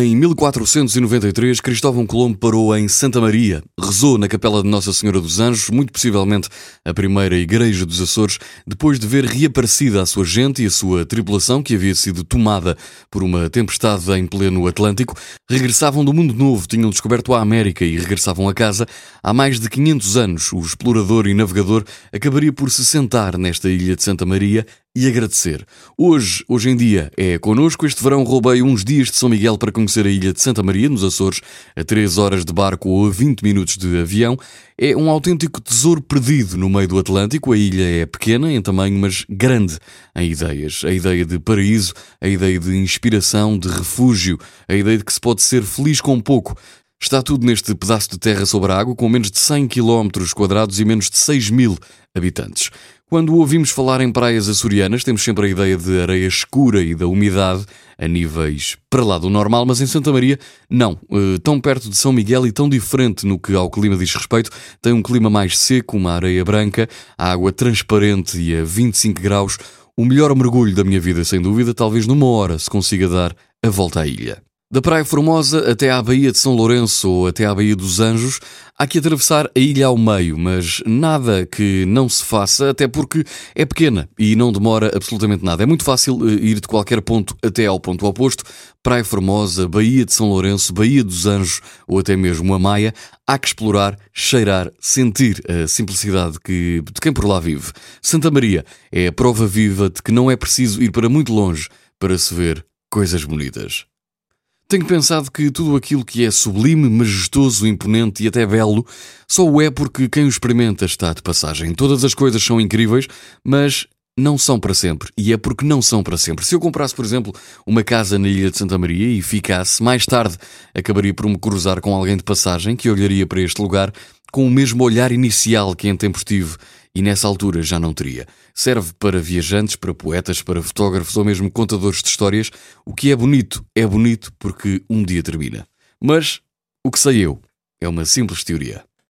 Em 1493, Cristóvão Colombo parou em Santa Maria, rezou na capela de Nossa Senhora dos Anjos, muito possivelmente a primeira igreja dos Açores, depois de ver reaparecida a sua gente e a sua tripulação, que havia sido tomada por uma tempestade em pleno Atlântico, regressavam do mundo novo, tinham descoberto a América e regressavam a casa. Há mais de 500 anos, o explorador e navegador acabaria por se sentar nesta ilha de Santa Maria e agradecer. Hoje, hoje em dia, é connosco. Este verão roubei uns dias de São Miguel para conhecer a ilha de Santa Maria, nos Açores, a 3 horas de barco ou a 20 minutos de avião. É um autêntico tesouro perdido no meio do Atlântico. A ilha é pequena em tamanho, mas grande em ideias. A ideia de paraíso, a ideia de inspiração, de refúgio, a ideia de que se pode ser feliz com pouco. Está tudo neste pedaço de terra sobre a água, com menos de 100 km quadrados e menos de 6 mil habitantes. Quando ouvimos falar em praias açorianas, temos sempre a ideia de areia escura e da umidade a níveis para lá do normal, mas em Santa Maria, não. Uh, tão perto de São Miguel e tão diferente no que ao clima diz respeito, tem um clima mais seco, uma areia branca, água transparente e a 25 graus. O melhor mergulho da minha vida, sem dúvida, talvez numa hora se consiga dar a volta à ilha. Da Praia Formosa até à Baía de São Lourenço ou até à Baía dos Anjos, há que atravessar a ilha ao meio, mas nada que não se faça, até porque é pequena e não demora absolutamente nada. É muito fácil eh, ir de qualquer ponto até ao ponto oposto. Praia Formosa, Baía de São Lourenço, Baía dos Anjos ou até mesmo a Maia, há que explorar, cheirar, sentir a simplicidade que, de quem por lá vive. Santa Maria é a prova viva de que não é preciso ir para muito longe para se ver coisas bonitas. Tenho pensado que tudo aquilo que é sublime, majestoso, imponente e até belo só o é porque quem o experimenta está de passagem. Todas as coisas são incríveis, mas não são para sempre. E é porque não são para sempre. Se eu comprasse, por exemplo, uma casa na Ilha de Santa Maria e ficasse, mais tarde acabaria por me cruzar com alguém de passagem que olharia para este lugar com o mesmo olhar inicial que em tempos tive e nessa altura já não teria. Serve para viajantes, para poetas, para fotógrafos ou mesmo contadores de histórias. O que é bonito é bonito porque um dia termina. Mas o que sei eu é uma simples teoria.